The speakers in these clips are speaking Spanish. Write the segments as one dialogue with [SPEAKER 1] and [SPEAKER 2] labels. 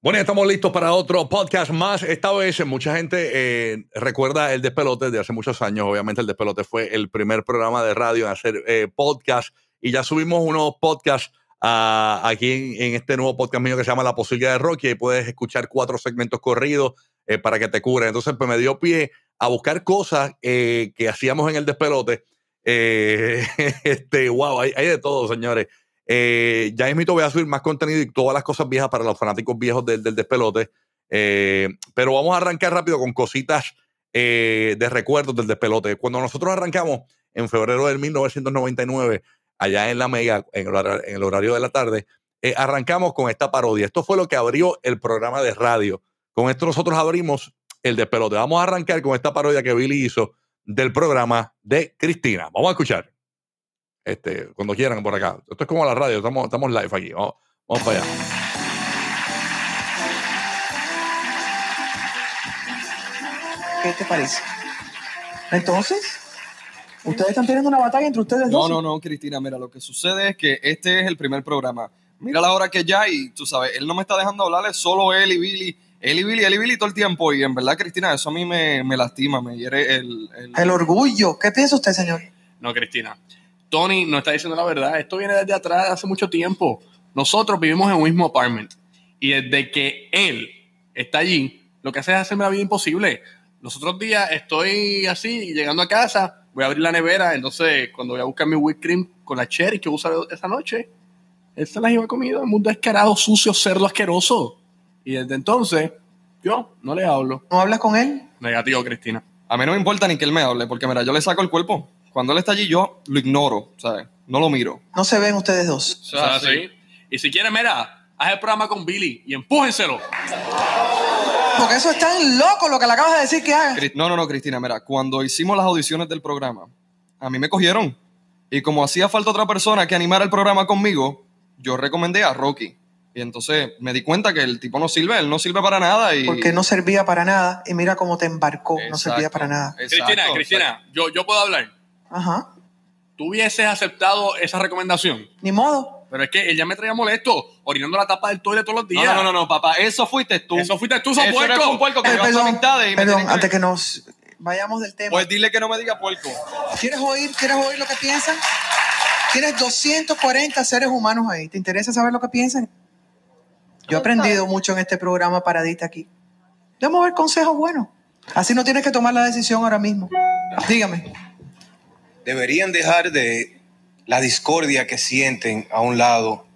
[SPEAKER 1] Bueno, estamos listos para otro podcast más. Esta vez mucha gente eh, recuerda el Despelote de hace muchos años. Obviamente el Despelote fue el primer programa de radio en hacer eh, podcast y ya subimos unos podcasts ah, aquí en, este nuevo podcast mío que se llama La Posibilidad de Rocky. Ahí puedes escuchar cuatro segmentos corridos eh, para que te cubren. Entonces, pues me dio pie a buscar cosas eh, que hacíamos en el Despelote. Eh, este, wow, hay, hay de todo, señores. Eh, ya mismo voy a subir más contenido y todas las cosas viejas para los fanáticos viejos del, del despelote. Eh, pero vamos a arrancar rápido con cositas eh, de recuerdos del despelote. Cuando nosotros arrancamos en febrero del 1999, allá en la Mega, en el horario, de la tarde, eh, arrancamos con esta parodia. Esto fue lo que abrió el programa de radio. Con esto nosotros abrimos el despelote. Vamos a arrancar con esta parodia que Billy hizo del programa de Cristina. Vamos a escuchar. Este, cuando quieran por acá. Esto es como la radio, estamos, estamos live aquí. Vamos, vamos para allá.
[SPEAKER 2] ¿Qué te parece? Entonces, ustedes están teniendo una batalla entre ustedes
[SPEAKER 3] No,
[SPEAKER 2] dos.
[SPEAKER 3] no, no, Cristina, mira, lo que sucede es que este es el primer programa. Mira la hora que ya y tú sabes, él no me está dejando hablarle, solo él y Billy, él y Billy, él y Billy todo el tiempo. Y en verdad, Cristina, eso a mí me, me lastima, me hiere el... el-
[SPEAKER 2] El orgullo. ¿Qué piensa usted, señor?
[SPEAKER 4] No, Cristina. Tony no está diciendo la verdad. Esto viene desde atrás, hace mucho tiempo. Nosotros vivimos en un mismo apartment. Y desde que él está allí, lo que hace es hacerme la vida imposible. Los otros días estoy así, llegando a casa, voy a abrir la nevera. Entonces, cuando voy a buscar mi whipped cream con la cherry que usa esa noche, él se las iba comido. El mundo descarado, sucio, cerdo asqueroso. Y desde entonces, yo no le hablo.
[SPEAKER 2] ¿No hablas con él?
[SPEAKER 4] Negativo, Cristina.
[SPEAKER 3] A mí no me importa ni que él me hable, porque mira, yo le saco el cuerpo. Cuando él está allí, yo lo ignoro, ¿sabes? No lo miro.
[SPEAKER 2] No se ven ustedes dos.
[SPEAKER 4] O sea, sí. Y si quieren, mira, haz el programa con Billy y empújenselo.
[SPEAKER 2] Porque eso es tan loco lo que le acabas de decir que haga.
[SPEAKER 3] No, no, no, Cristina, mira, cuando hicimos las audiciones del programa, a mí me cogieron. Y como hacía falta otra persona que animara el programa conmigo, yo recomendé a Rocky. Y entonces me di cuenta que el tipo no sirve, él no sirve para nada. Y...
[SPEAKER 2] Porque no servía para nada. Y mira cómo te embarcó. No servía para nada.
[SPEAKER 3] exacto,
[SPEAKER 4] Cristina, Cristina, yo, yo puedo hablar.
[SPEAKER 2] Ajá.
[SPEAKER 4] Tú hubieses aceptado esa recomendación.
[SPEAKER 2] Ni modo.
[SPEAKER 4] Pero es que él ya me traía molesto, orinando la tapa del toile todos los
[SPEAKER 3] No,
[SPEAKER 4] días.
[SPEAKER 3] no, no, no, papá, eso fuiste tú.
[SPEAKER 4] Eso fuiste tú, sos puerco.
[SPEAKER 3] un puerco que
[SPEAKER 2] Eh, perdón,
[SPEAKER 3] amistades y me
[SPEAKER 2] perdón
[SPEAKER 3] tienen
[SPEAKER 2] antes que nos vayamos del tema.
[SPEAKER 3] Pues dile que no me diga puerco.
[SPEAKER 2] ¿Quieres oír? ¿Quieres oír lo que piensan? Tienes 240 seres humanos ahí. ¿Te interesa saber lo que piensan? Yo he aprendido mucho en este programa Paradita aquí. Debemos ver consejos buenos. Así no tienes que tomar la decisión ahora mismo. Dígame.
[SPEAKER 5] Deberían dejar de la discordia que sienten a un lado.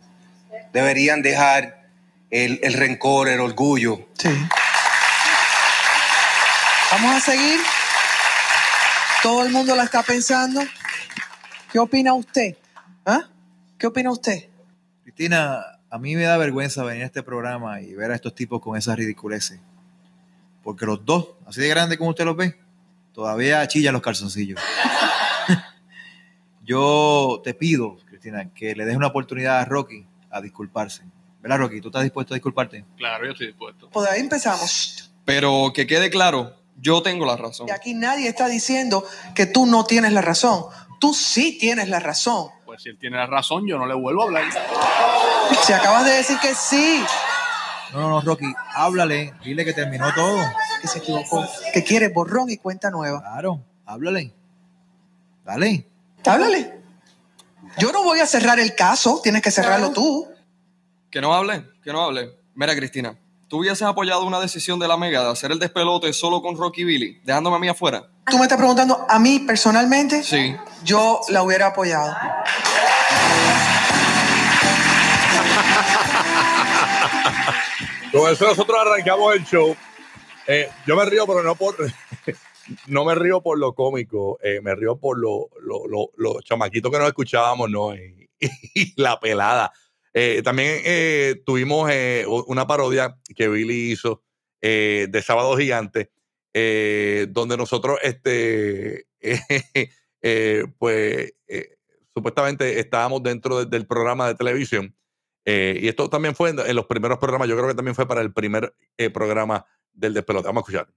[SPEAKER 5] Deberían dejar el, el rencor, el orgullo.
[SPEAKER 2] Sí. Vamos a seguir. Todo el mundo la está pensando. ¿Qué opina usted? ¿Ah? ¿Qué opina usted?
[SPEAKER 6] Cristina, a mí me da vergüenza venir a este programa y ver a estos tipos con esas ridiculeces. Porque los dos, así de grandes como usted los ve, todavía chillan los calzoncillos. Yo te pido, Cristina, que le des una oportunidad a Rocky a disculparse. ¿Verdad, Rocky? ¿Tú estás dispuesto a disculparte?
[SPEAKER 4] Claro, yo estoy dispuesto.
[SPEAKER 2] Pues ahí empezamos.
[SPEAKER 3] Pero que quede claro, yo tengo la razón.
[SPEAKER 2] Y aquí nadie está diciendo que tú no tienes la razón. Tú sí tienes la razón.
[SPEAKER 4] Pues si él tiene la razón, yo no le vuelvo a hablar.
[SPEAKER 2] Si acabas de decir que sí,
[SPEAKER 6] No, no, no, Rocky, háblale, dile que terminó todo.
[SPEAKER 2] que se equivocó, que quiere borrón y cuenta nueva.
[SPEAKER 6] Claro, háblale. Dale.
[SPEAKER 2] Háblale. Yo no voy a cerrar el caso, tienes que cerrarlo tú.
[SPEAKER 3] Que no hable, que no hable. Mira, Cristina, ¿tú hubieses apoyado una decisión de la Mega de hacer el despelote solo con Rocky Billy, dejándome a mí afuera?
[SPEAKER 2] Tú me estás preguntando a mí personalmente,
[SPEAKER 3] Sí.
[SPEAKER 2] yo la hubiera apoyado.
[SPEAKER 1] Con eso nosotros arrancamos el show. Eh, yo me río, pero no por. no me río por lo cómico, eh, me río por lo, lo, lo- los chamaquitos que nos escuchábamos, ¿no? Y, la pelada. Eh, también eh, tuvimos una parodia que Billy hizo de Sábado Gigante, donde nosotros, este, pues, supuestamente estábamos dentro de- del programa de televisión. Y esto también fue en, en los primeros programas, yo creo que también fue para el primer programa del despelote. Vamos a escuchar.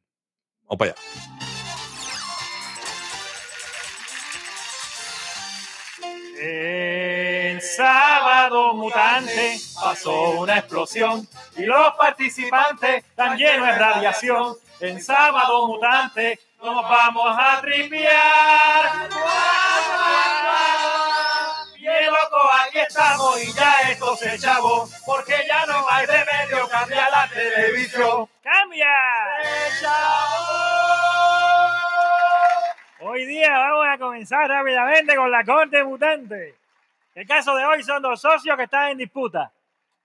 [SPEAKER 1] Vamos para allá.
[SPEAKER 7] En sábado mutante pasó una explosión y los participantes están llenos de radiación. En sábado mutante nos vamos a tripear. Bien loco, aquí estamos y ya esto se chavó, porque ya no hay remedio, cambia la televisión. ¡Cambia! Hoy día vamos a comenzar rápidamente con la corte mutante. El caso de hoy son dos socios que están en disputa.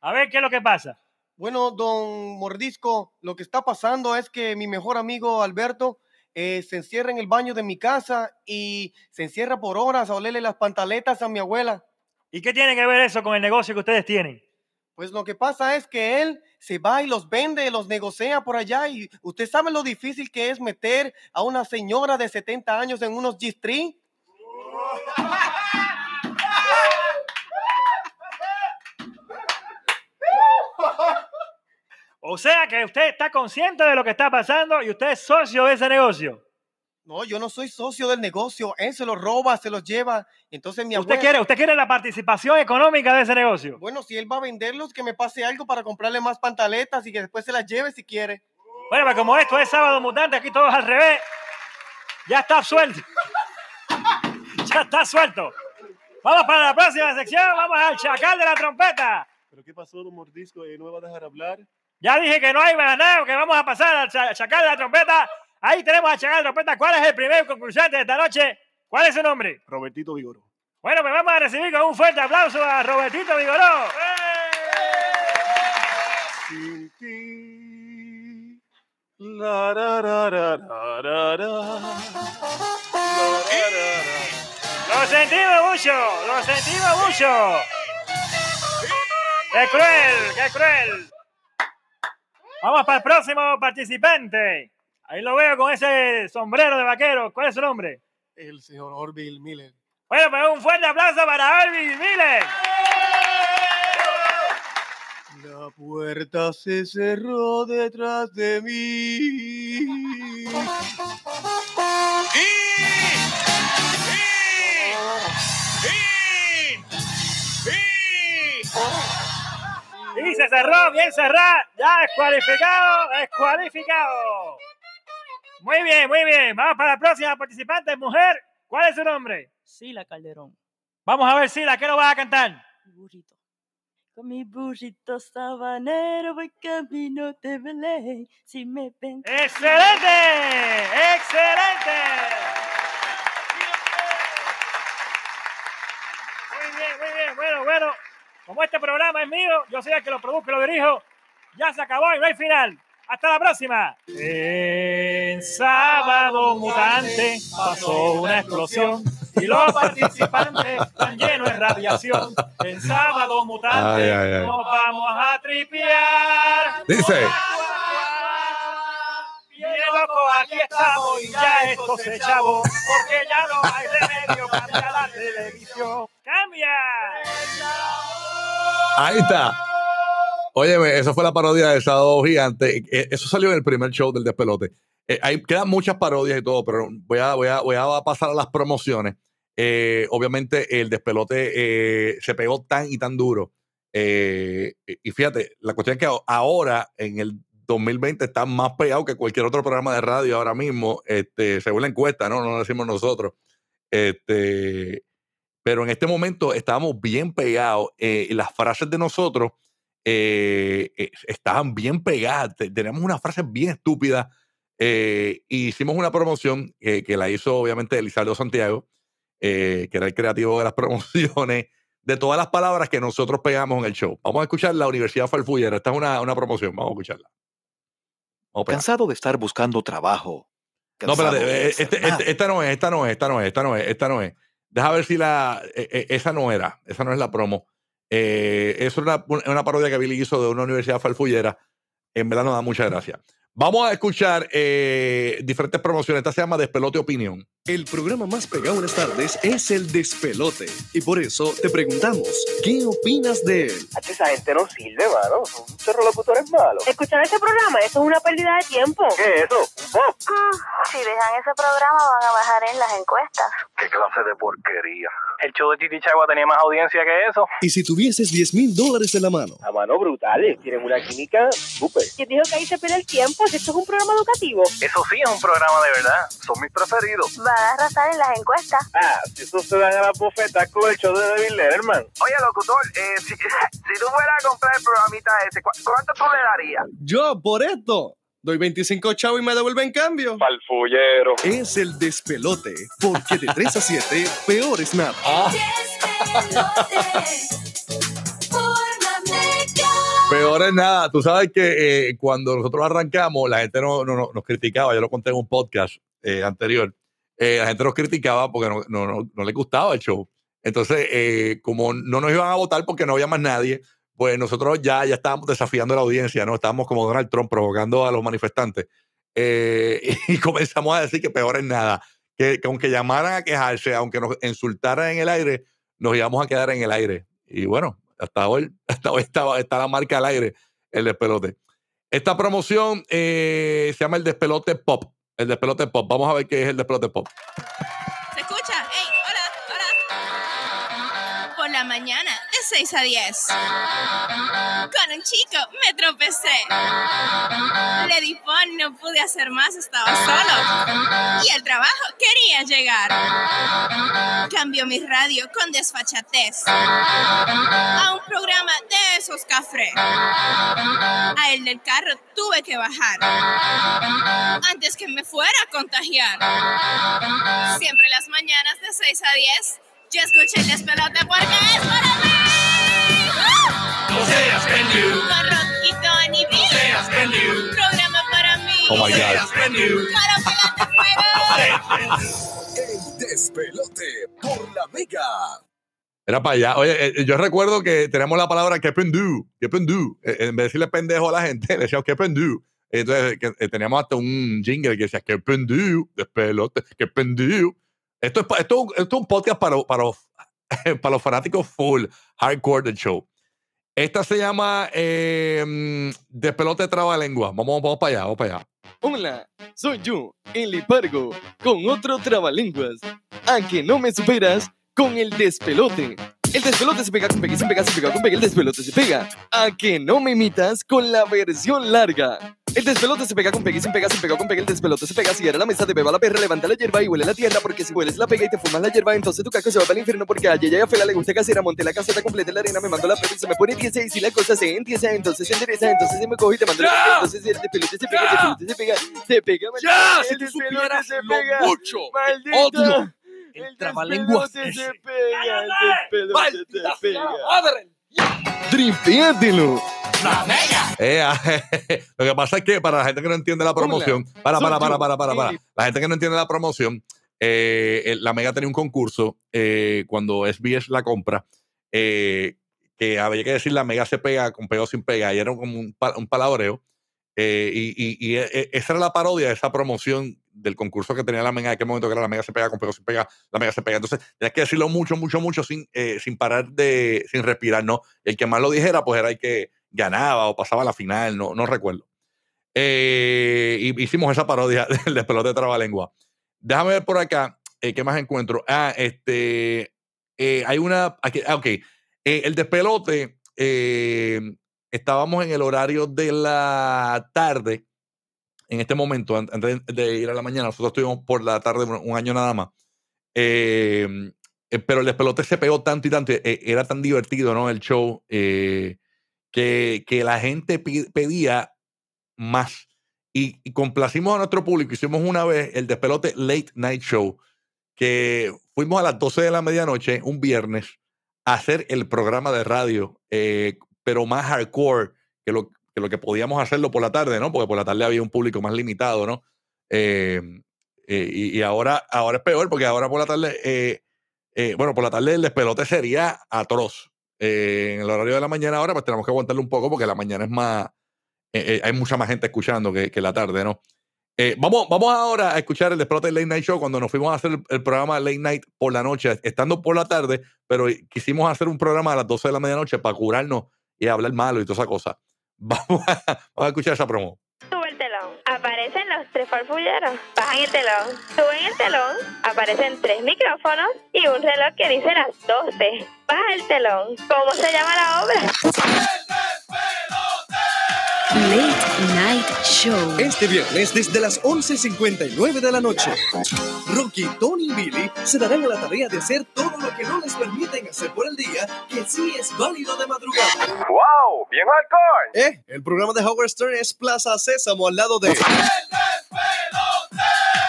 [SPEAKER 7] A ver qué es lo que pasa.
[SPEAKER 8] Bueno, don Mordisco, lo que está pasando es que mi mejor amigo Alberto eh, se encierra en el baño de mi casa y se encierra por horas a olerle las pantaletas a mi abuela.
[SPEAKER 7] ¿Y qué tiene que ver eso con el negocio que ustedes tienen?
[SPEAKER 8] Pues lo que pasa es que él se va y los vende, los negocia por allá y usted sabe lo difícil que es meter a una señora de 70 años en unos G-String.
[SPEAKER 7] O sea que usted está consciente de lo que está pasando y usted es socio de ese negocio.
[SPEAKER 8] No, yo no soy socio del negocio, él se los roba, se los lleva. Entonces mi
[SPEAKER 7] ¿Usted
[SPEAKER 8] abuela...
[SPEAKER 7] quiere, usted quiere la participación económica de ese negocio?
[SPEAKER 8] Bueno, si él va a venderlos, que me pase algo para comprarle más pantaletas y que después se las lleve si quiere.
[SPEAKER 7] Bueno, pues como esto es sábado mutante, aquí todos al revés. Ya está suelto. ya está suelto. Vamos para la próxima sección. Vamos al chacal de la trompeta.
[SPEAKER 9] ¿Pero qué pasó, don Mordisco? ¿Eh, ¿No me va a dejar hablar?
[SPEAKER 7] Ya dije que no hay nada, que vamos a pasar al cha- chacal de la trompeta. Ahí tenemos al chacal de la trompeta. ¿Cuál es el primer concursante de esta noche? ¿Cuál es su nombre?
[SPEAKER 9] Robertito Vigoró.
[SPEAKER 7] Bueno, pues vamos a recibir con un fuerte aplauso a Robertito Vigoró.
[SPEAKER 9] Sin ti. La, ra, ra, ra.
[SPEAKER 7] Lo sentimos mucho, lo sentimos mucho. ¡Qué cruel, qué cruel! Vamos para el próximo participante. Ahí lo veo con ese sombrero de vaquero. ¿Cuál es su nombre?
[SPEAKER 9] El señor Orville Miller.
[SPEAKER 7] Bueno, pues un fuerte aplauso para Orville Miller.
[SPEAKER 9] La puerta se cerró detrás de mí.
[SPEAKER 7] Y se cerró, bien cerrado. Ya descualificado, descualificado. Muy bien, muy bien. Vamos para la próxima participante, mujer. ¿Cuál es su nombre?
[SPEAKER 10] Sila Calderón,
[SPEAKER 7] Vamos a ver, Sila, ¿qué nos vas a cantar?
[SPEAKER 10] burrito. Con mi burrito sabanero voy camino de Belén. Si me ven.
[SPEAKER 7] ¡Excelente! ¡Excelente! Muy bien, muy bien. Bueno, bueno. Como este programa es mío, yo soy el que lo produzco y lo dirijo. Ya se acabó y no hay final. Hasta la próxima. En sábado mutante pasó una explosión y los participantes están llenos de radiación. En sábado mutante
[SPEAKER 1] Ay, ay, ay.
[SPEAKER 7] nos vamos a tripear.
[SPEAKER 1] Dice.
[SPEAKER 7] Loco, aquí estamos y ya esto se chavó, porque ya no hay remedio, cambia la televisión. ¡Cambia!
[SPEAKER 1] Ahí está. Óyeme, eso fue la parodia de Sábado Gigante. Eh, Eso salió en el primer show del despelote. Eh, hay, quedan muchas parodias y todo, pero voy a, voy a, voy a pasar a las promociones. Eh, obviamente, el despelote eh, se pegó tan y tan duro. Y fíjate, la cuestión es que ahora, en el 2020, está más pegado que cualquier otro programa de radio ahora mismo, este, según la encuesta, ¿no? No lo decimos nosotros. Este, pero en este momento estábamos bien pegados. y las frases de nosotros estaban bien pegadas. Te- Teníamos unas frases bien estúpidas. Eh, hicimos una promoción eh, que la hizo obviamente Elizardo Santiago, eh, que era el creativo de las promociones, de todas las palabras que nosotros pegamos en el show. Vamos a escuchar la Universidad Farfullera. Esta es una, una promoción. Vamos a escucharla. Vamos a pegar.
[SPEAKER 11] Cansado de estar buscando trabajo.
[SPEAKER 1] No,
[SPEAKER 11] Cansado de
[SPEAKER 1] eh, este- este- esta no es, esta no es, esta no es, esta no es, esta no es. Deja ver si la. esa no era, esa no es la promo. Es una, una parodia que Billy hizo de una universidad farfullera. En verdad nos da mucha gracia. Vamos a escuchar eh, diferentes promociones. Esta se llama Despelote Opinión.
[SPEAKER 12] El programa más pegado en las tardes es el despelote. Y por eso te preguntamos, ¿qué opinas de él?
[SPEAKER 13] Esa gente no sirve, mano. Son chorro locutores malos.
[SPEAKER 14] Escuchar este programa, eso es una pérdida de tiempo.
[SPEAKER 13] ¿Qué es eso? ¿Un pop?
[SPEAKER 14] Si dejan ese programa van a bajar en las encuestas.
[SPEAKER 13] ¿Qué clase de porquería?
[SPEAKER 15] El show de Titi Chagua tenía más audiencia que eso.
[SPEAKER 12] Y si tuvieses 10 mil dólares en la mano,
[SPEAKER 13] A mano brutales, tienen una química súper.
[SPEAKER 14] ¿Quién dijo que ahí se pierde el tiempo? Si esto es un programa educativo.
[SPEAKER 15] Eso sí es un programa de verdad. Son mis preferidos.
[SPEAKER 14] Van a arrasar en las encuestas.
[SPEAKER 13] Ah, si eso se dan a la bofeta con el show de David Letterman.
[SPEAKER 15] Oye, locutor, eh, si, si tú fueras a comprar el programita ese, ¿cu- ¿cuánto tú le darías?
[SPEAKER 3] Yo, por esto, doy 25 chavos y me devuelven en cambio.
[SPEAKER 13] Palfullero.
[SPEAKER 12] es el despelote. Porque de 3 a 7, peor es nada.
[SPEAKER 1] Peor es nada. Tú sabes que eh, cuando nosotros arrancamos, la gente no, no- no- nos criticaba. Yo lo conté en un podcast eh, anterior. Eh, la gente nos criticaba porque no, no, no, les gustaba el show. Entonces, como no nos iban a votar porque no había más nadie, pues nosotros ya, ya estábamos desafiando a la audiencia, ¿no? Estábamos como Donald Trump provocando a los manifestantes. Y comenzamos a decir que peor es nada. Que aunque llamaran a quejarse, aunque nos insultaran en el aire, nos íbamos a quedar en el aire. Y bueno, hasta hoy, hasta hoy está, está la marca al aire, el despelote. Esta promoción eh, se llama el despelote pop. El despelote pop. Vamos a ver qué es el despelote pop.
[SPEAKER 16] ¿Se escucha? ¡Ey! ¡Hola! ¡Hola! Por la mañana, 6 a 10. Con un chico me tropecé. Le pon, no pude hacer más, estaba solo. Y al trabajo quería llegar. Cambió mi radio con desfachatez. A un programa de esos cafres. A el del carro tuve que bajar. Antes que me fuera a contagiar. Siempre las mañanas de 6 a 10. Yo escuché el despelote porque es para mí.
[SPEAKER 17] No seas pendejo.
[SPEAKER 16] Con Rock y Tony B.
[SPEAKER 17] No seas pendejo.
[SPEAKER 16] Programa para mí.
[SPEAKER 1] Oh my God.
[SPEAKER 17] Seas pendejo.
[SPEAKER 16] Claro, pégate fuego.
[SPEAKER 12] El despelote por la mega.
[SPEAKER 1] Era para allá. Oye, eh, yo recuerdo que teníamos la palabra que pendu, que pendu. Eh, en vez de decirle pendejo a la gente, le decíamos que pendu. Entonces que, eh, teníamos hasta un jingle que decía que pendu, despelote, que pendu. Esto es, esto, esto es un podcast para, para, para los fanáticos full hardcore del show. Esta se llama eh, mm, Despelote Trabalengua. Vamos, vamos para allá, vamos para allá.
[SPEAKER 3] Hola, soy yo, el Hipargo, con otro trabalenguas. A que no me superas con el despelote. El despelote se pega con pegue, se pega, se pega con pegue, el despelote se pega. A que no me imitas con la versión larga. El despelote se pega con pegue, se pega, se pega con pegue, el despelote se pega. Si era la mesa de beba la perra, levanta la hierba y huele la tierra. Porque si hueles la pega y te fumas la hierba, entonces tu caco se va para el infierno. Porque a ella fela le gusta casera, monte la caseta completa en la arena, me mando la perra y se me pone 10 y si la cosa se entiesa, entonces se endereza, entonces se me coge y te mando la perra, entonces el despelote se pega, el despelote se pega, se pega,
[SPEAKER 17] Ya, si
[SPEAKER 3] despelote
[SPEAKER 17] supieras
[SPEAKER 3] se
[SPEAKER 17] lo
[SPEAKER 3] pega,
[SPEAKER 17] mucho odio
[SPEAKER 3] El
[SPEAKER 17] trabalenguas
[SPEAKER 3] se pega, el despelote se pega.
[SPEAKER 17] madre!
[SPEAKER 3] Tripéatelo.
[SPEAKER 17] ¡La mega!
[SPEAKER 1] Eh, lo que pasa es que para la gente que no entiende la promoción, para, para, para, para, para, para, la gente que no entiende la promoción, eh, la Mega tenía un concurso eh, cuando SBS la compra, eh, que había que decir la Mega se pega con pega o sin pega, y era como un, un palabreo. eh, y y- y, eh, esa era la parodia de esa promoción del concurso que tenía la Mega en aquel momento, que era la Mega se pega con pega o sin pega, la Mega se pega. Entonces, tenías que decirlo mucho, mucho, mucho sin, eh, sin parar de, sin respirar, ¿no? El que más lo dijera, pues era el que ganaba o pasaba a la final, no, no recuerdo. Eh, hicimos esa parodia del despelote de trabalengua. Déjame ver por acá, eh, ¿qué más encuentro? Ah, este, eh, hay una, aquí, ah, ok, Eh, el despelote, eh, estábamos en el horario de la tarde, en este momento, an- antes de ir a la mañana, nosotros estuvimos por la tarde un año nada más. Eh, pero el despelote se pegó tanto y tanto, era tan divertido, ¿no? El show, eh, que, que la gente pedía más. Y, complacimos a nuestro público. Hicimos una vez el despelote Late Night Show, que fuimos a las 12 de la medianoche, un viernes, a hacer el programa de radio, eh, pero más hardcore que lo, que podíamos hacerlo por la tarde, ¿no? Porque por la tarde había un público más limitado, ¿no? Eh, eh, y, y ahora, ahora es peor, porque ahora por la tarde, eh, bueno, por la tarde el despelote sería atroz. En el horario de la mañana ahora, pues tenemos que aguantarle un poco porque la mañana es más, eh, eh, hay mucha más gente escuchando que, la tarde, ¿no? Eh, vamos, vamos ahora a escuchar el despelote Late Night Show cuando nos fuimos a hacer el, el programa Late Night por la noche, estando por la tarde, pero quisimos hacer un programa a las 12 de la medianoche para curarnos y hablar malo y toda esa cosa. Vamos a escuchar esa promo.
[SPEAKER 14] Tres farfulleros. Bajan el telón, suben el telón, aparecen tres micrófonos y un reloj que dice las 12. Baja el telón. ¿Cómo se llama la obra?
[SPEAKER 18] Late Night Show.
[SPEAKER 12] Este viernes desde las 11.59 de la noche, Rocky, Tony y Billy se darán a la tarea de hacer todo lo que no les permiten hacer por el día, que sí es válido de madrugada.
[SPEAKER 15] ¡Wow! ¡Bien hardcore!
[SPEAKER 12] Eh, el programa de Howard Stern es Plaza Sésamo al lado de...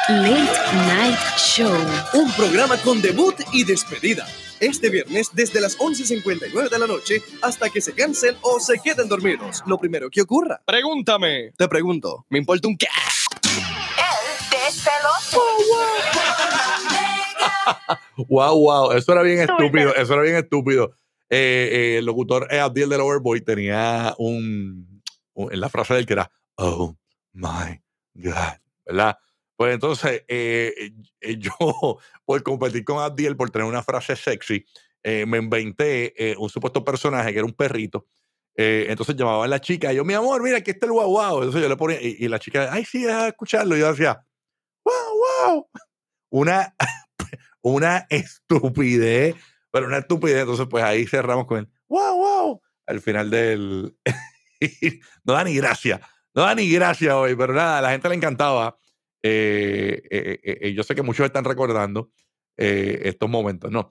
[SPEAKER 18] Late Night Show.
[SPEAKER 12] Un programa con debut y despedida. Este viernes desde las 11.59 de la noche hasta que se cansen o se queden dormidos. Lo primero que ocurra.
[SPEAKER 3] Pregúntame.
[SPEAKER 12] Te pregunto. Me importa un qué.
[SPEAKER 1] Wow, wow. Eso era bien estúpido. Eso era bien estúpido. Eh, eh, el locutor eh, Abdiel del Overboy tenía un, un- en la frase del que era Oh my God, ¿verdad? Pues entonces, eh, eh, yo, por competir con Abdiel, por tener una frase sexy, eh, me inventé eh, un supuesto personaje que era un perrito. Eh, entonces llamaba a la chica y yo, mi amor, mira, aquí está el guau guau. Entonces yo le ponía, y, y la chica, ay, sí, deja de escucharlo. Y yo decía, wow, wow. Una, una estupidez, pero una estupidez. Entonces, pues ahí cerramos con el wow, wow. Al final del. no da ni gracia. No da ni gracia hoy, pero nada, a la gente le encantaba. Eh, eh, eh, eh, yo sé que muchos están recordando estos momentos. No.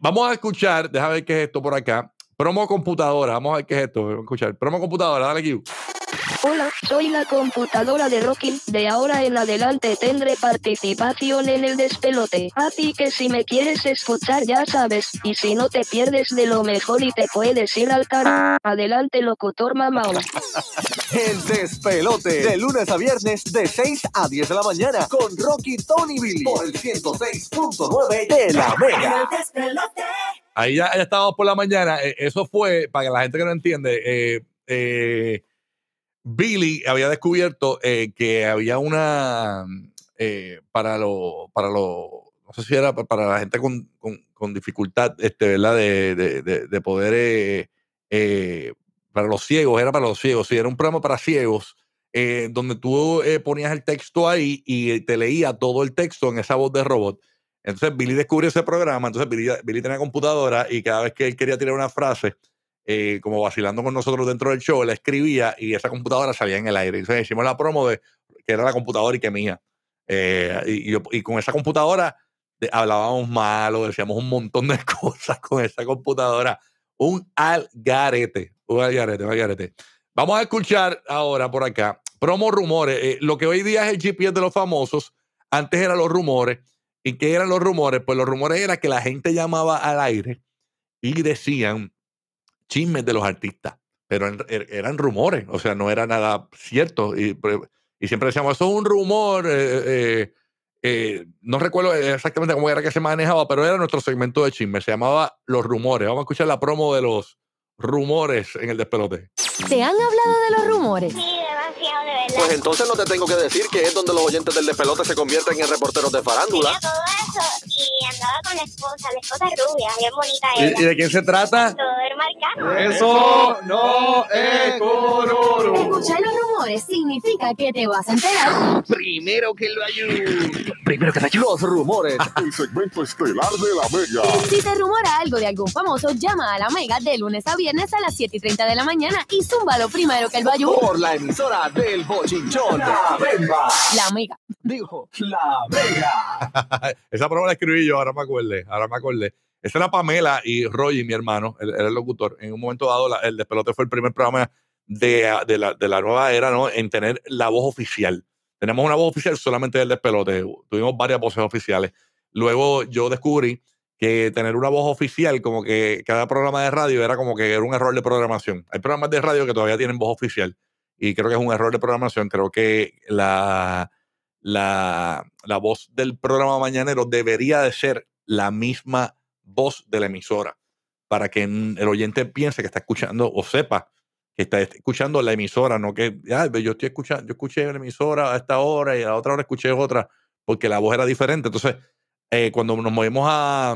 [SPEAKER 1] Vamos a escuchar, déjame ver qué es esto por acá. Promo computadora, vamos a ver qué es esto. Vamos a escuchar. Promo computadora, dale aquí.
[SPEAKER 19] Hola, soy la computadora de Rocky. De ahora en adelante tendré participación en el despelote. Así que si me quieres escuchar ya sabes. Y si no te pierdes de lo mejor y te puedes ir al car... Adelante locutor mamao.
[SPEAKER 11] El despelote. De lunes a viernes de 6 a 10 de la mañana con Rocky Tony Billy por el 106.9 de la Mega.
[SPEAKER 1] Ahí ya, ya estábamos por la mañana. Eh, eso fue, para la gente que no entiende, eh, eh, Billy había descubierto que había una, para lo, para lo, no sé si era pa- para la gente con, con- dificultad, este, ¿verdad? De, de- de- de poder, para los ciegos, era para los ciegos, sí, era un programa para ciegos, donde tú ponías el texto ahí y te leía todo el texto en esa voz de robot. Entonces Billy descubrió ese programa, entonces Billy, Billy tenía computadora y cada vez que él quería tirar una frase, eh, como vacilando con nosotros dentro del show, la escribía y esa computadora salía en el aire. Entonces hicimos la promo de que era la computadora y que mía. Eh, y, con esa computadora de- hablábamos malo, decíamos un montón de cosas con esa computadora. Un algarete, un algarete, un algarete. Vamos a escuchar ahora por acá, promo rumores. Eh, lo que hoy día es el GPS de los famosos, antes eran los rumores. ¿Y qué eran los rumores? Pues los rumores era que la gente llamaba al aire y decían chismes de los artistas, pero en- er- eran rumores, o sea, no era nada cierto. Y, y siempre decíamos, eso es un rumor. eh, eh, eh, no recuerdo exactamente cómo era que se manejaba, pero era nuestro segmento de chismes. Se llamaba Los Rumores. Vamos a escuchar la promo de los rumores en el despelote.
[SPEAKER 18] ¿Te han hablado de los rumores?
[SPEAKER 14] De verdad.
[SPEAKER 11] Pues entonces no te tengo que decir que es donde los oyentes del despelote se convierten en reporteros de farándula.
[SPEAKER 14] Mira todo eso y andaba con la esposa, la esposa es rubia, bien bonita
[SPEAKER 1] ¿Y,
[SPEAKER 14] ella.
[SPEAKER 1] y de quién se trata?
[SPEAKER 14] Todo el.
[SPEAKER 3] Eso no es cororo.
[SPEAKER 18] Escuchar los rumores significa que te vas a enterar.
[SPEAKER 11] Primero que lo ayudo. Primero que lo ayudo. Los rumores.
[SPEAKER 20] El segmento estelar de la Mega.
[SPEAKER 18] Si te rumora algo de algún famoso, llama a la Mega de lunes a viernes a las 7 y 30 de la mañana y zúmbalo primero que el bayú.
[SPEAKER 11] Por la emisora bochinchón. La Mega.
[SPEAKER 18] La Mega.
[SPEAKER 11] Dijo la Mega.
[SPEAKER 1] Esa promo la escribí yo, ahora me acordé, ahora me acordé. Esa era Pamela y Roy, mi hermano, era el locutor. En un momento dado, la- el despelote fue el primer programa de, de la, de la nueva era, ¿no? En tener la voz oficial. Tenemos una voz oficial solamente del despelote. Tuvimos varias voces oficiales. Luego yo descubrí que tener una voz oficial, como que cada programa de radio era como que era un error de programación. Hay programas de radio que todavía tienen voz oficial y creo que es un error de programación. Creo que la, la, la voz del programa mañanero debería de ser la misma voz de la emisora para que el oyente piense que está escuchando o sepa que está escuchando la emisora, no que "Ah, yo estoy escuchando, yo escuché la emisora a esta hora y a la otra hora escuché otra porque la voz era diferente. Entonces, eh, cuando nos movimos a,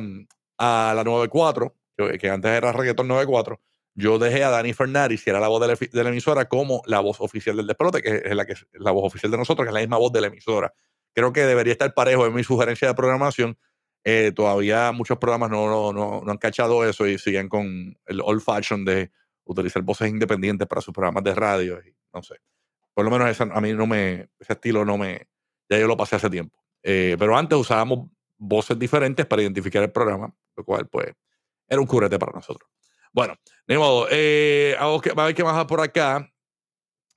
[SPEAKER 1] a la 94, que, que antes era reggaeton 94, yo dejé a Dani Fernández, que era la voz de la, de la emisora, como la voz oficial del despelote, que es la, que la voz oficial de nosotros, que es la misma voz de la emisora. Creo que debería estar parejo en mi sugerencia de programación. Eh, todavía muchos programas no, no, no, no han cachado eso y siguen con el old fashion de utilizar voces independientes para sus programas de radio. Y no sé. Por lo menos esa- a mí no me, ese estilo no me, ya yo lo pasé hace tiempo. Eh, pero antes usábamos voces diferentes para identificar el programa, lo cual pues era un curete para nosotros. Bueno, de modo, eh, a ver qué- a ver qué más hay por acá.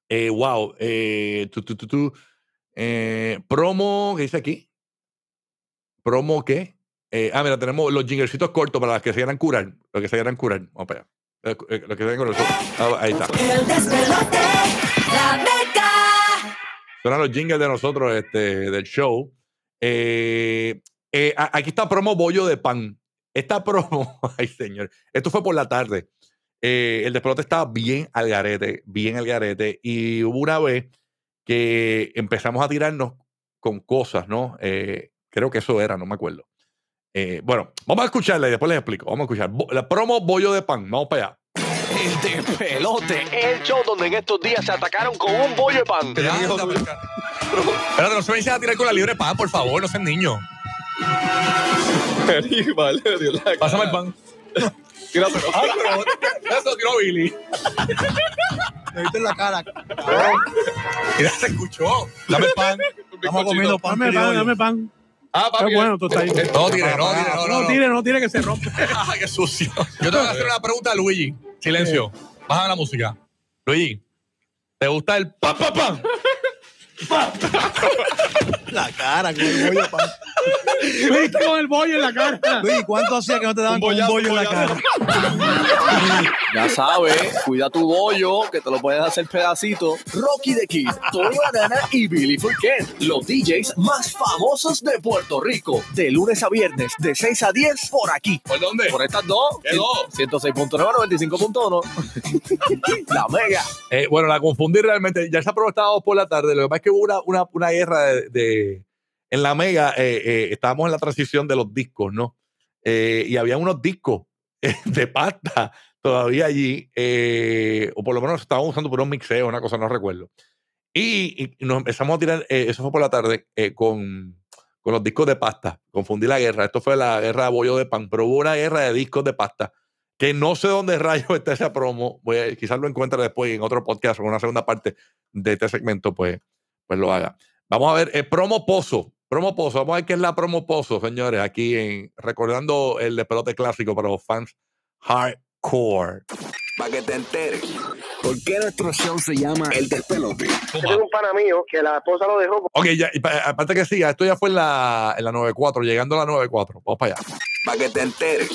[SPEAKER 1] Eh, wow, eh, tu, tu, tu, tu. Eh, promo, ¿qué dice aquí? ¿Promo qué? Eh, ah, mira, tenemos los jinglecitos cortos para los que se quieran curar. Los que se quieran curar. Vamos para allá. Eh, eh, Los que se quieran curar. Ah, ahí está. Son los jingles de nosotros, este, del show. Eh, eh, aquí está promo bollo de pan. Esta promo, ay señor, esto fue por la tarde. Eh, el despelote estaba bien al garete, bien al garete. Y hubo una vez que empezamos a tirarnos con cosas, ¿no? Eh, creo que eso era, no me acuerdo. Eh, bueno, vamos a escucharla y después les explico. Vamos a escuchar. Bo- La promo bollo de pan. Vamos para allá.
[SPEAKER 11] El despelote, el show donde en estos días se atacaron con un bollo de pan.
[SPEAKER 1] Espérate, no se me dicen a tirar con la libre pan, por favor, no sean niños. Pásame el pan.
[SPEAKER 17] Tíraselo.
[SPEAKER 1] Ay, pero eso tiró Billy.
[SPEAKER 6] Me viste en la cara.
[SPEAKER 1] Mira, se escuchó. Dame el pan.
[SPEAKER 6] Estamos comiendo pan.
[SPEAKER 7] Dame pan, dame pan.
[SPEAKER 1] Ah, papi.
[SPEAKER 7] Qué bueno, tú estás ahí.
[SPEAKER 1] No tire, no tire, no, no.
[SPEAKER 7] No tire, no tire que se rompe.
[SPEAKER 1] Ay, qué sucio. Yo te voy a hacer una pregunta a Luigi. Silencio. Bájame la música. Luigi, ¿te gusta el pan, pan, pan?
[SPEAKER 6] La cara con el bollo.
[SPEAKER 7] Viste con el bollo en la cara.
[SPEAKER 6] Luis, ¿cuánto hacía que no te daban con un bollo en la cara?
[SPEAKER 11] Ya sabes, cuida tu bollo, que te lo puedes hacer pedacito. Rocky the Kid, Tony Banana y Billy Fourquet, los DJs más famosos de Puerto Rico. De lunes a viernes, de 6 a 10, por aquí.
[SPEAKER 1] ¿Por dónde?
[SPEAKER 11] Por estas dos.
[SPEAKER 1] ¿Qué dos?
[SPEAKER 11] 106.9, 95.1. La mega.
[SPEAKER 1] Eh, bueno, la confundí realmente. Ya se ha aprovechado por la tarde. Lo que pasa es que hubo una, una, guerra de, En la Mega, eh, eh, estábamos en la transición de los discos, ¿no? Eh, y había unos discos de pasta todavía allí, o por lo menos estaban usando por un mixeo, una cosa, no recuerdo. Y, nos empezamos a tirar, eso fue por la tarde, con, con los discos de pasta. Confundí la guerra. Esto fue la guerra de bollo de pan, pero hubo una guerra de discos de pasta que no sé dónde rayos está esa promo. Voy quizás lo encuentre después en otro podcast o en una segunda parte de este segmento, pues, pues lo haga. Vamos a ver, eh, promo pozo. Promo pozo. Vamos a ver qué es la promo pozo, señores, aquí en recordando el despelote clásico para los fans hardcore.
[SPEAKER 11] Para que te enteres. ¿Por qué nuestro show se llama El Despelote?
[SPEAKER 13] Yo tengo un pana mío que la esposa lo dejó.
[SPEAKER 1] Ok, ya, y pa- aparte que siga, esto ya fue en la, en la 94, llegando a la 94. Vamos para allá.
[SPEAKER 11] Para que te enteres.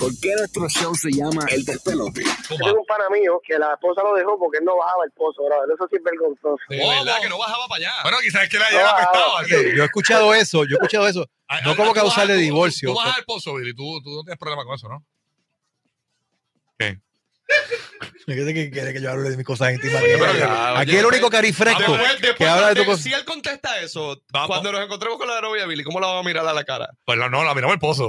[SPEAKER 11] ¿Por qué nuestro show se llama El Despelote?
[SPEAKER 13] Yo tengo un pana mío que la esposa lo dejó porque él no bajaba el pozo, bro. Eso sí es vergonzoso.
[SPEAKER 1] De verdad que no bajaba para allá. Bueno, quizás es que la
[SPEAKER 13] No bajaba.
[SPEAKER 6] Oye, Yo he escuchado eso, yo he escuchado eso. No como causar de divorcio.
[SPEAKER 1] Tú bajas el pozo, Billy. Tú, tú no tienes problema con eso, ¿no? ¿Qué?
[SPEAKER 6] ¿Qué que quiere que yo hable de mis cosas íntimas?
[SPEAKER 3] Ya,
[SPEAKER 6] Aquí
[SPEAKER 3] oye,
[SPEAKER 6] el único carifresco
[SPEAKER 3] después- después-
[SPEAKER 6] que habla de tu cosa.
[SPEAKER 3] Si él contesta eso, cuando nos encontremos con la novia Billy, ¿cómo la vamos a mirar a la cara?
[SPEAKER 1] Pues no, no, la miramos el pozo.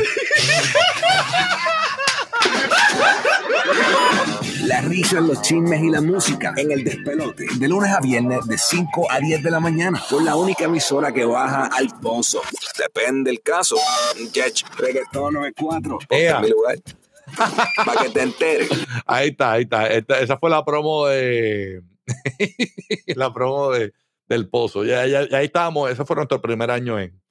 [SPEAKER 11] La risa, los chismes y la música en el despelote. De lunes a viernes, de 5 a 10 de la mañana. Por la única emisora que baja al pozo. Depende del caso. Muchach, reggaetón 94. Ponte
[SPEAKER 1] Ea.
[SPEAKER 11] en mi lugar. Para que te enteres.
[SPEAKER 1] Ahí está, ahí está. Esa fue la promo de. la promo de, del pozo. Ya, ya, ahí estábamos. Ese fue nuestro primer año en,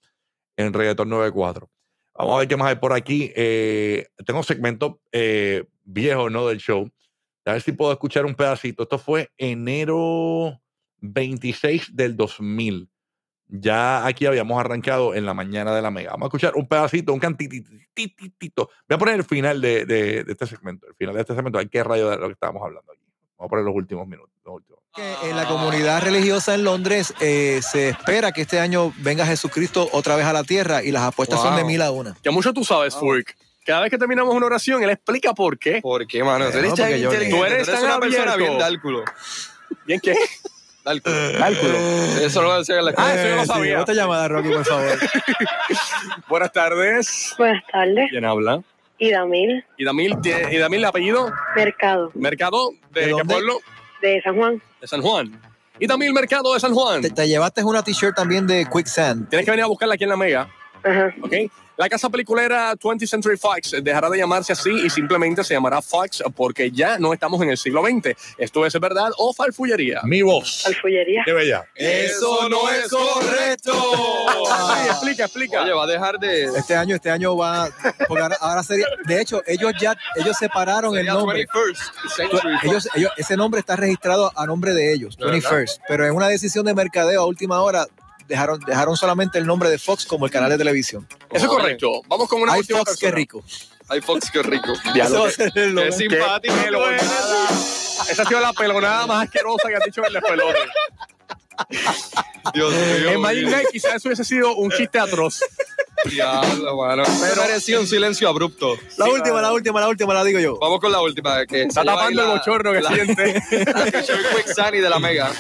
[SPEAKER 1] en Reggaeton 94. Vamos a ver qué más hay por aquí. Eh, tengo segmentos eh, viejos ¿no? del show. A ver si puedo escuchar un pedacito. Esto fue enero 26 del 2000. Ya aquí habíamos arrancado en la mañana de la mega. Vamos a escuchar un pedacito, un cantitito. Voy a poner el final de, de- de este segmento. El final de este segmento. Hay que rayo de lo que estábamos hablando aquí. Vamos a poner los últimos minutos. los últimos.
[SPEAKER 6] Que en la comunidad religiosa en Londres eh, se espera que este año venga Jesucristo otra vez a la tierra y las apuestas son de
[SPEAKER 4] Wow.
[SPEAKER 6] mil a una.
[SPEAKER 4] Ya mucho tú sabes, Furk. Cada vez que terminamos una oración, él explica por qué.
[SPEAKER 3] ¿Por qué, mano? Tú
[SPEAKER 6] Eh,
[SPEAKER 3] eres
[SPEAKER 6] no,
[SPEAKER 3] tan
[SPEAKER 6] porque yo-
[SPEAKER 3] inteligente.
[SPEAKER 4] Tú eres
[SPEAKER 3] Tú eres
[SPEAKER 4] tan
[SPEAKER 3] una persona bien dálculo.
[SPEAKER 4] ¿Bien qué?
[SPEAKER 3] Dálculo.
[SPEAKER 4] Cálculo.
[SPEAKER 3] Eso lo decía en la
[SPEAKER 4] Ah, eso yo lo
[SPEAKER 6] sí,
[SPEAKER 4] sabía.
[SPEAKER 6] otra llamada, Rocky, por favor.
[SPEAKER 4] Buenas tardes.
[SPEAKER 14] Buenas tardes.
[SPEAKER 4] ¿Quién habla?
[SPEAKER 21] Y Damil,
[SPEAKER 4] ¿Y Damil, tiene- y Damil el apellido?
[SPEAKER 21] Mercado,
[SPEAKER 4] ¿Mercado? ¿De,
[SPEAKER 22] ¿De
[SPEAKER 4] qué
[SPEAKER 22] dónde?
[SPEAKER 4] pueblo?
[SPEAKER 21] de San Juan.
[SPEAKER 4] De San Juan. Y Damil Mercado de San Juan.
[SPEAKER 22] Te, te llevaste una t-shirt también de Quicksand.
[SPEAKER 4] Tienes que venir a buscarla aquí en la Mega.
[SPEAKER 21] Ajá.
[SPEAKER 4] ¿Ok? La casa peliculera 20th Century Fox dejará de llamarse así y simplemente se llamará Fox porque ya no estamos en el siglo XX. ¿Esto es verdad o falfullería?
[SPEAKER 1] Mi voz.
[SPEAKER 21] Alfullería.
[SPEAKER 1] Qué bella.
[SPEAKER 3] Eso no es correcto.
[SPEAKER 4] Sí, explica, explica.
[SPEAKER 3] Oye, va a dejar de.
[SPEAKER 22] Este año, este año va. porque ahora, ahora sería. De hecho, ellos ya ellos separaron el nombre.
[SPEAKER 3] 21st Century Fox.
[SPEAKER 22] Ellos, ellos- ese nombre está registrado a nombre de ellos, 21st. Pero en una decisión de mercadeo a última hora dejaron, dejaron solamente el nombre de Fox como el canal de televisión.
[SPEAKER 4] Eso es correcto. Vamos con una
[SPEAKER 22] Hay
[SPEAKER 4] última
[SPEAKER 22] Fox, qué
[SPEAKER 4] persona.
[SPEAKER 22] rico.
[SPEAKER 3] Ay, Fox, qué rico. Qué
[SPEAKER 22] logo.
[SPEAKER 3] simpático.
[SPEAKER 4] Esa ha sido la pelonada más asquerosa que has dicho en el despelote.
[SPEAKER 3] Dios mío.
[SPEAKER 4] En Magic Night quizás eso hubiese sido un chiste atroz.
[SPEAKER 3] Diablo, mano. Pero merecía un silencio abrupto.
[SPEAKER 22] La última, la última, la última la digo yo.
[SPEAKER 3] Vamos con la última. Que
[SPEAKER 4] Está tapando el
[SPEAKER 3] la-
[SPEAKER 4] bochorno que
[SPEAKER 3] la-
[SPEAKER 4] siente.
[SPEAKER 3] La Quicksand y de la Mega.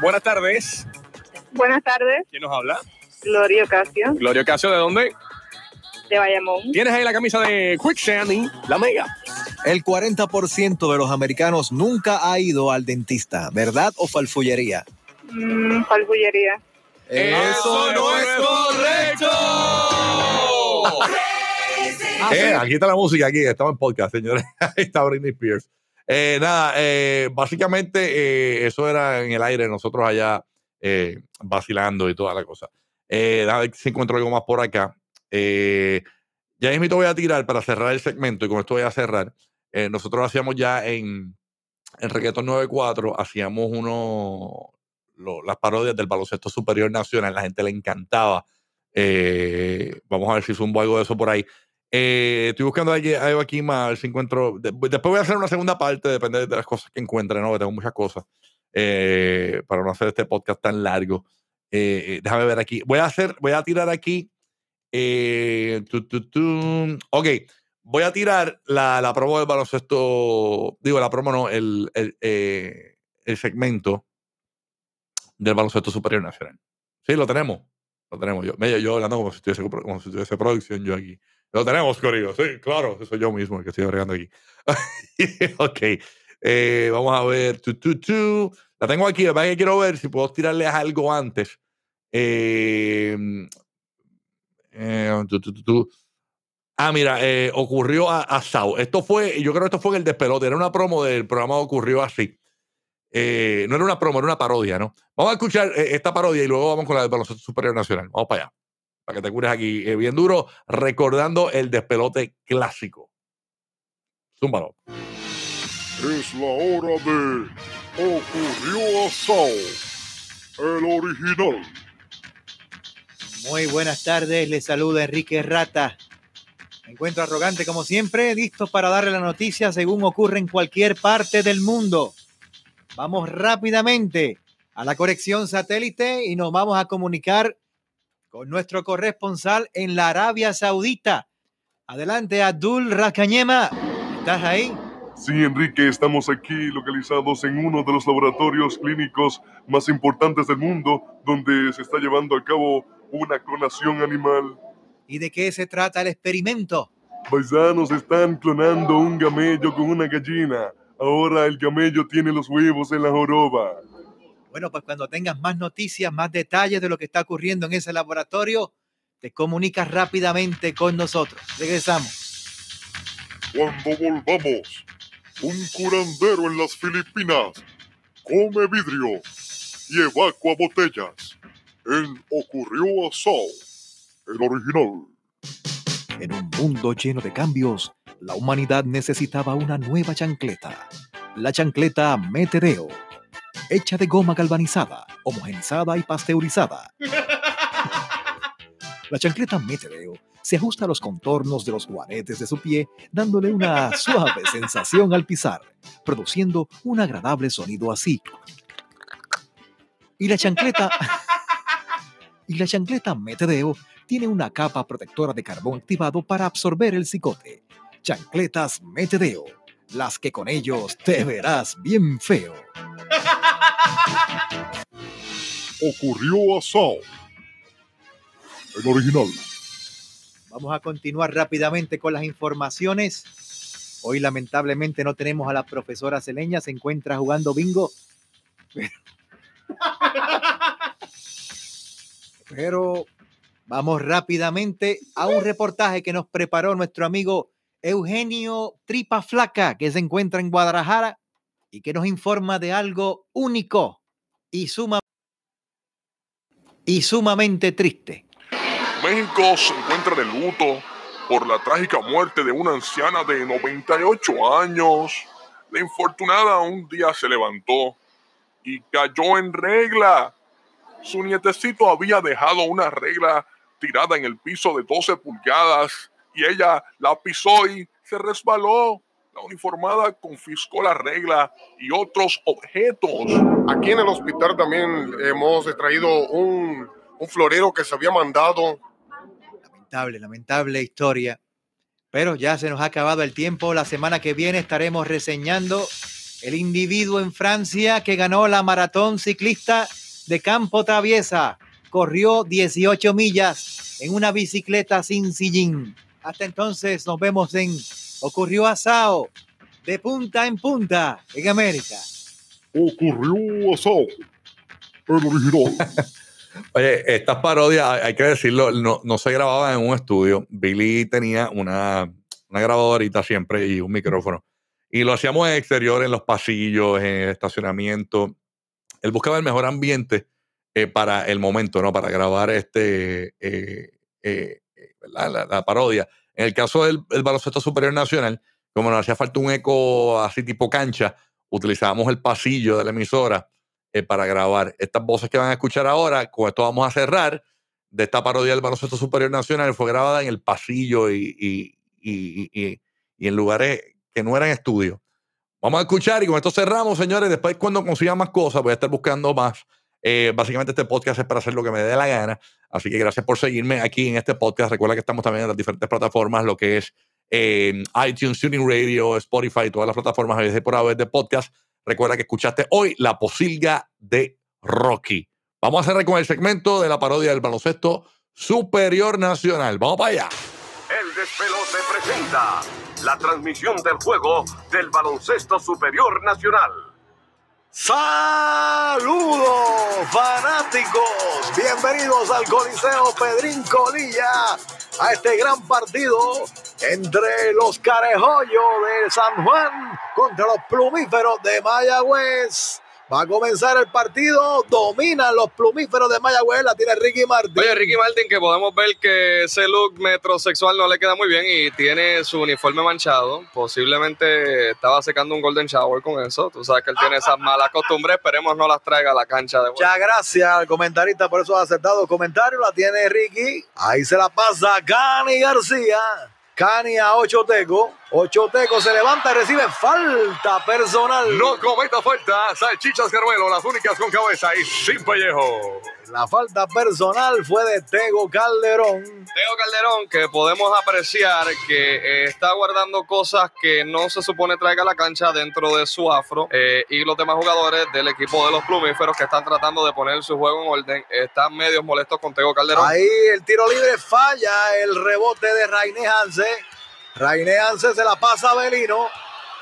[SPEAKER 4] Buenas tardes.
[SPEAKER 21] Buenas tardes,
[SPEAKER 4] ¿Quién nos habla?
[SPEAKER 21] Gloria Ocasio,
[SPEAKER 4] Gloria Ocasio, ¿de dónde?
[SPEAKER 21] de Bayamón.
[SPEAKER 4] Tienes ahí la camisa de Quicksand y la Mega.
[SPEAKER 22] El 40% de los americanos nunca ha ido al dentista, ¿verdad o falfullería?
[SPEAKER 21] Mm, falfullería.
[SPEAKER 3] Eso no es correcto.
[SPEAKER 1] Eh, aquí está la música, aquí estamos en podcast, señores. Ahí está Britney Spears. Eh, nada, eh, básicamente eh, eso era en el aire, nosotros allá eh, vacilando y toda la cosa. Eh, a ver si encuentro algo más por acá. Eh, ya mismo voy a tirar para cerrar el segmento y con esto voy a cerrar. Eh, nosotros hacíamos ya en, en Reggaeton 94, hacíamos uno, lo- las parodias del baloncesto superior nacional, la gente le encantaba. Eh, vamos a ver si zumbo algo de eso por ahí. Eh, estoy buscando algo aquí más, a ver si encuentro. de- después voy a hacer una segunda parte, depende de las cosas que encuentre, ¿no? Que tengo muchas cosas. Eh, para no hacer este podcast tan largo. Eh, eh, déjame ver aquí. Voy a hacer, voy a tirar aquí. eh, tu, tu, tu. Ok, voy a tirar la, la promo del baloncesto. Digo, la promo no, el, el, eh, el segmento del baloncesto superior nacional. Sí, lo tenemos. Lo tenemos. Yo, mira, yo hablando como si estuviese, como si estuviese producción yo aquí. Lo tenemos, Corillo. Sí, claro. Soy yo mismo el que estoy agregando aquí. ok. Eh, vamos a ver. Tu, tu, tu. La tengo aquí. La verdad que quiero ver si puedo tirarles algo antes. Eh, eh. Ah, mira, eh, ocurrió a, a. Esto fue, yo creo que esto fue en el despelote. Era una promo del programa Ocurrió Así. Eh, no era una promo, era una parodia, ¿no? Vamos a escuchar esta parodia y luego vamos con la del baloncesto superior nacional. Vamos para allá. Para que te cures aquí bien duro, recordando el despelote clásico. Zúmbalo.
[SPEAKER 20] Es la hora de Ocurrió Asado, el original.
[SPEAKER 22] Muy buenas tardes, les saluda Enrique Rata. Me encuentro arrogante como siempre, listo para darle la noticia según ocurre en cualquier parte del mundo. Vamos rápidamente a la corrección satélite y nos vamos a comunicar con nuestro corresponsal en la Arabia Saudita. Adelante, Abdul Racañema. ¿Estás ahí?
[SPEAKER 20] Sí, Enrique, estamos aquí localizados en uno de los laboratorios clínicos más importantes del mundo, donde se está llevando a cabo una clonación animal.
[SPEAKER 22] ¿Y de qué se trata el experimento?
[SPEAKER 20] Paisanos están clonando un gamello con una gallina. Ahora el gamello tiene los huevos en la joroba.
[SPEAKER 22] Bueno, pues cuando tengas más noticias, más detalles de lo que está ocurriendo en ese laboratorio, te comunicas rápidamente con nosotros. Regresamos.
[SPEAKER 20] Cuando volvamos, un curandero en las Filipinas come vidrio y evacua botellas. En Ocurrió a Sao, el original.
[SPEAKER 22] En un mundo lleno de cambios, la humanidad necesitaba una nueva chancleta. La chancleta Metedeo, hecha de goma galvanizada, homogenizada y pasteurizada. La chancleta Metedeo se ajusta a los contornos de los guaretes de su pie, dándole una suave sensación al pisar, produciendo un agradable sonido así. Y la chancleta y la chancleta Metedeo tiene una capa protectora de carbón activado para absorber el cicote. Chancletas Metedeo, las que con ellos te verás bien feo.
[SPEAKER 20] Ocurrió a Sao, el original.
[SPEAKER 6] Vamos a continuar rápidamente con las informaciones. Hoy lamentablemente no tenemos a la profesora Celeña, se encuentra jugando bingo. Pero vamos rápidamente a un reportaje que nos preparó nuestro amigo Eugenio Tripa Flaca, que se encuentra en Guadalajara y que nos informa de algo único y, suma- y sumamente triste.
[SPEAKER 20] México se encuentra de luto por la trágica muerte de una anciana de 98 años. La infortunada un día se levantó y cayó en regla. Su nietecito había dejado una regla tirada en el piso de 12 pulgadas y ella la pisó y se resbaló. La uniformada confiscó la regla y otros objetos.
[SPEAKER 23] Aquí en el hospital también hemos extraído un, un florero que se había mandado.
[SPEAKER 6] Lamentable, lamentable historia. Pero ya se nos ha acabado el tiempo. La semana que viene estaremos reseñando el individuo en Francia que ganó la maratón ciclista de campo traviesa. Corrió 18 millas en una bicicleta sin sillín. Hasta entonces nos vemos en Ocurrió Asao, de punta en punta, en América.
[SPEAKER 20] Ocurrió asado. El original.
[SPEAKER 1] Oye, estas parodias, hay que decirlo, no, se grababan en un estudio. Billy tenía una, una grabadorita siempre y un micrófono. Y lo hacíamos en exterior, en los pasillos, en el estacionamiento. Él buscaba el mejor ambiente eh, para el momento, ¿no? Para grabar este, eh, eh, la, parodia. En el caso del el baloncesto superior nacional, como nos hacía falta un eco así tipo cancha, utilizábamos el pasillo de la emisora eh, para grabar. Estas voces que van a escuchar ahora, con esto vamos a cerrar, de esta parodia del baloncesto superior nacional, fue grabada en el pasillo y, y- y- en lugares que no eran estudios. Vamos a escuchar y con esto cerramos, señores. Después, cuando consiga más cosas, voy a estar buscando más. Eh, básicamente, este podcast es para hacer lo que me dé la gana. Así que gracias por seguirme aquí en este podcast. Recuerda que estamos también en las diferentes plataformas, lo que es eh, iTunes, Tuning Radio, Spotify, todas las plataformas a veces por haber de podcast. Recuerda que escuchaste hoy la posilga de Rocky. Vamos a cerrar con el segmento de la parodia del baloncesto superior nacional. Vamos para allá.
[SPEAKER 24] El despelote presenta la transmisión del juego del baloncesto superior nacional.
[SPEAKER 22] Saludos fanáticos, bienvenidos al Coliseo Pedrín Colilla, a este gran partido entre los Carejollos de San Juan contra los Plumíferos de Mayagüez. Va a comenzar el partido, dominan los Plumíferos de Mayagüez, la tiene Ricky Martin.
[SPEAKER 3] Oye, Ricky Martin, que podemos ver que ese look metrosexual no le queda muy bien y tiene su uniforme manchado. Posiblemente estaba secando un golden shower con eso. Tú sabes que él tiene esas malas costumbres. Esperemos no las traiga a la cancha de.
[SPEAKER 22] Muchas gracias al comentarista por esos acertados comentarios. La tiene Ricky. Ahí se la pasa Cani García. Cani a Ocho Teco. Ocho Teco se levanta y recibe falta personal.
[SPEAKER 20] No cometa falta. Salchichas Carmelo, las únicas con cabeza y sin pellejo.
[SPEAKER 22] La falta personal fue de Tego Calderón.
[SPEAKER 3] Teo Calderón, que podemos apreciar que eh, está guardando cosas que no se supone traiga a la cancha dentro de su afro. eh, y los demás jugadores del equipo de los plumíferos que están tratando de poner su juego en orden están medios molestos con Teo Calderón.
[SPEAKER 22] Ahí el tiro libre falla. El rebote de Rainé Hanse. Rainé Hanse se la pasa a Abelino.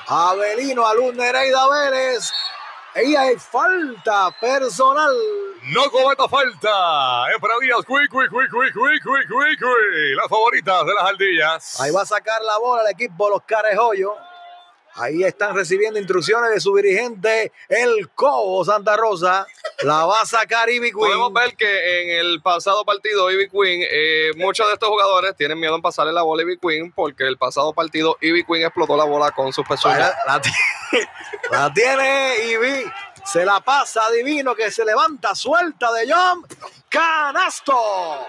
[SPEAKER 22] Abelino a Luz Nereida Vélez. Ahí hay falta personal.
[SPEAKER 20] No cometa falta. Es para Díaz. Cui, cui, cui, cui, cui, cui, cui. Las favoritas de las ardillas.
[SPEAKER 22] Ahí va a sacar la bola el equipo Los Carejollos. Ahí están recibiendo instrucciones de su dirigente, el Cobo Santa Rosa. La va a sacar Ivy Queen.
[SPEAKER 3] Podemos ver que en el pasado partido Ivy Queen, eh, muchos de estos jugadores tienen miedo en pasarle la bola a Ivy Queen porque el pasado partido Ivy Queen explotó la bola con sus pezuñas.
[SPEAKER 22] La, la ti- la tiene Ivy. Se la pasa Divino que se levanta suelta de John. ¡Canasto!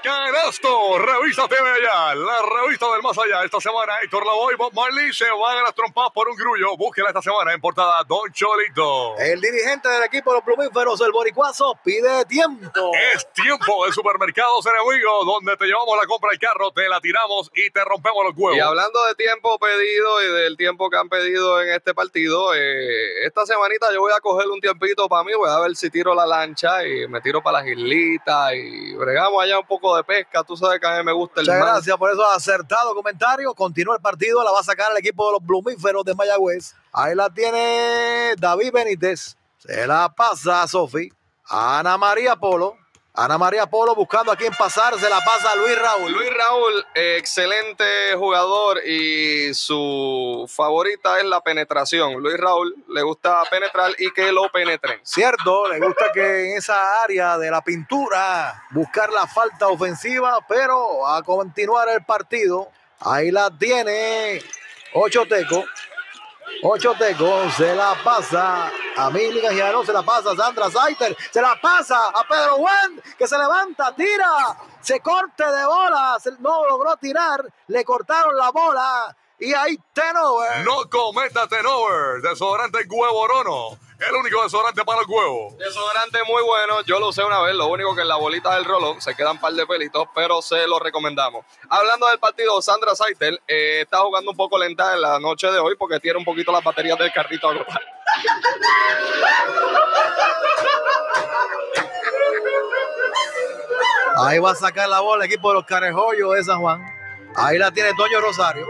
[SPEAKER 20] Canasto, revista TV allá, la revista del más allá. Esta semana Héctor Lavoe y Bob Marley se van a las trompas por un grullo. Búsquela esta semana en portada Don Cholito.
[SPEAKER 22] El dirigente del equipo de los plumíferos, el boricuazo, pide tiempo.
[SPEAKER 20] Es tiempo de supermercados enemigo, donde te llevamos la compra del carro, te la tiramos y te rompemos los huevos.
[SPEAKER 3] Y hablando de tiempo pedido y del tiempo que han pedido en este partido, eh, esta semanita yo voy a coger un tiempito para mí, voy a ver si tiro la lancha y me tiro para las islitas y bregamos allá un poco de pesca. Tú sabes que a mí me gusta el
[SPEAKER 22] Muchas
[SPEAKER 3] mar.
[SPEAKER 22] gracias por esos acertados comentarios. Continúa el partido, la va a sacar el equipo de los Blumíferos de Mayagüez. Ahí la tiene David Benítez. Se la pasa a Sofi. Ana María Polo. Ana María Polo buscando a quién pasar. Se la pasa a Luis Raúl.
[SPEAKER 3] Luis Raúl, excelente jugador y su favorita es la penetración. Luis Raúl le gusta penetrar y que lo penetren.
[SPEAKER 22] Cierto, le gusta que en esa área de la pintura buscar la falta ofensiva, pero a continuar el partido. Ahí la tiene Ocho Teco. Ocho Teco se la pasa a Mili Gajiano, se la pasa a Sandra Saiter, se la pasa a Pedro Juan, que se levanta, tira, se corte de bola, no logró tirar, le cortaron la bola y ahí Tenover.
[SPEAKER 1] No cometa Tenover, desodorante Huevorono. El único desodorante para el huevo.
[SPEAKER 3] Desodorante muy bueno, yo lo usé una vez, lo único que en la bolita del rolón se quedan un par de pelitos, pero se lo recomendamos. Hablando del partido, Sandra Saitel eh, está jugando un poco lenta en la noche de hoy porque tiene un poquito las baterías del carrito agotadas.
[SPEAKER 22] Ahí va a sacar la bola el equipo de los Carejollos de San Juan. Ahí la tiene Toño Rosario.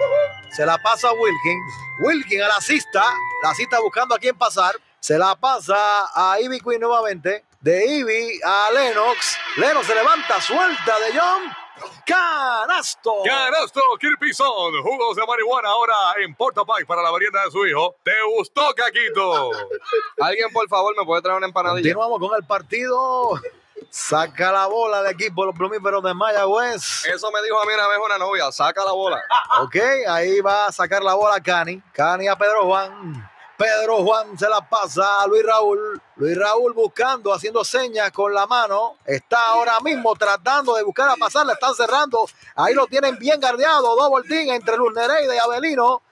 [SPEAKER 22] Se la pasa a Wilkin. Wilkin a la cista. La cista buscando a quién pasar. Se la pasa a Ivy Queen nuevamente. De Ivy a Lennox. Lennox se levanta, suelta de John. Canasto.
[SPEAKER 1] Canasto, Kirpison, jugos de marihuana ahora en Porta Pie para la merienda de su hijo. ¿Te gustó, Caquito?
[SPEAKER 3] Alguien, por favor, me puede traer una empanadilla.
[SPEAKER 22] Continuamos con el partido. Saca la bola el equipo los plumíferos de Mayagüez.
[SPEAKER 3] Eso me dijo a mí una vez una novia, saca la bola.
[SPEAKER 22] Ok, ahí va a sacar la bola Cani. Cani a Pedro Juan. Pedro Juan se la pasa a Luis Raúl. Luis Raúl buscando, haciendo señas con la mano. Está ahora mismo tratando de buscar a pasar. La están cerrando. Ahí lo tienen bien guardiado. Double team entre Luz y Avelino.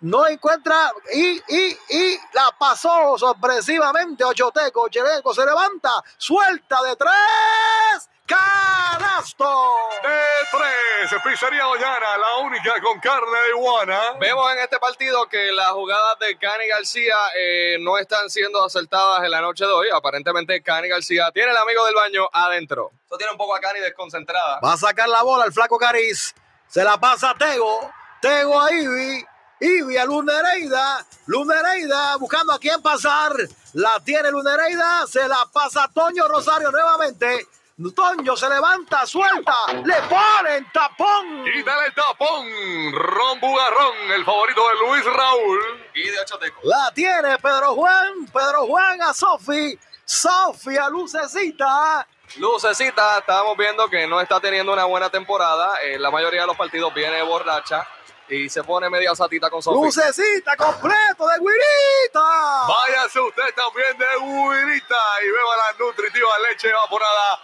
[SPEAKER 22] No encuentra y, y, y la pasó sorpresivamente Ochoteco. Ocheteco se levanta, suelta de tres. ¡Canasto!
[SPEAKER 1] De tres, Pizzería Doñana, la única con carne de iguana.
[SPEAKER 3] Vemos en este partido que las jugadas de Cani García eh, no están siendo acertadas en la noche de hoy. Aparentemente Cani García tiene el amigo del baño adentro. Eso tiene un poco a Cani desconcentrada.
[SPEAKER 22] Va a sacar la bola el flaco Cariz. Se la pasa a Tego. Tego a Ivy. Ivy a Luz Nereida. Luz Nereida buscando a quién pasar. La tiene Luz Nereida. Se la pasa a Toño Rosario nuevamente. Toño se levanta, suelta. Le ponen tapón.
[SPEAKER 1] Quítale el tapón. Ron Bugarrón, el favorito de Luis Raúl.
[SPEAKER 3] Y de Ochoteco.
[SPEAKER 22] La tiene Pedro Juan. Pedro Juan a Sofi. Sofi a Lucecita.
[SPEAKER 3] Lucecita, estábamos viendo que no está teniendo una buena temporada. En la mayoría de los partidos viene borracha y se pone media satita con Sofi.
[SPEAKER 22] Lucecita completo de Guirita.
[SPEAKER 1] Váyase usted también de Huirita y beba la nutritiva leche evaporada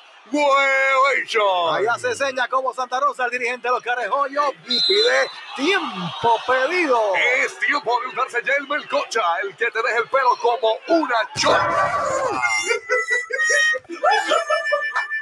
[SPEAKER 22] Ahí hace seña como Santa Rosa, el dirigente de los Carejollos, y pide tiempo pedido.
[SPEAKER 1] Es tiempo de usarse ya el melcocha, el que te deja el pelo como una chorra.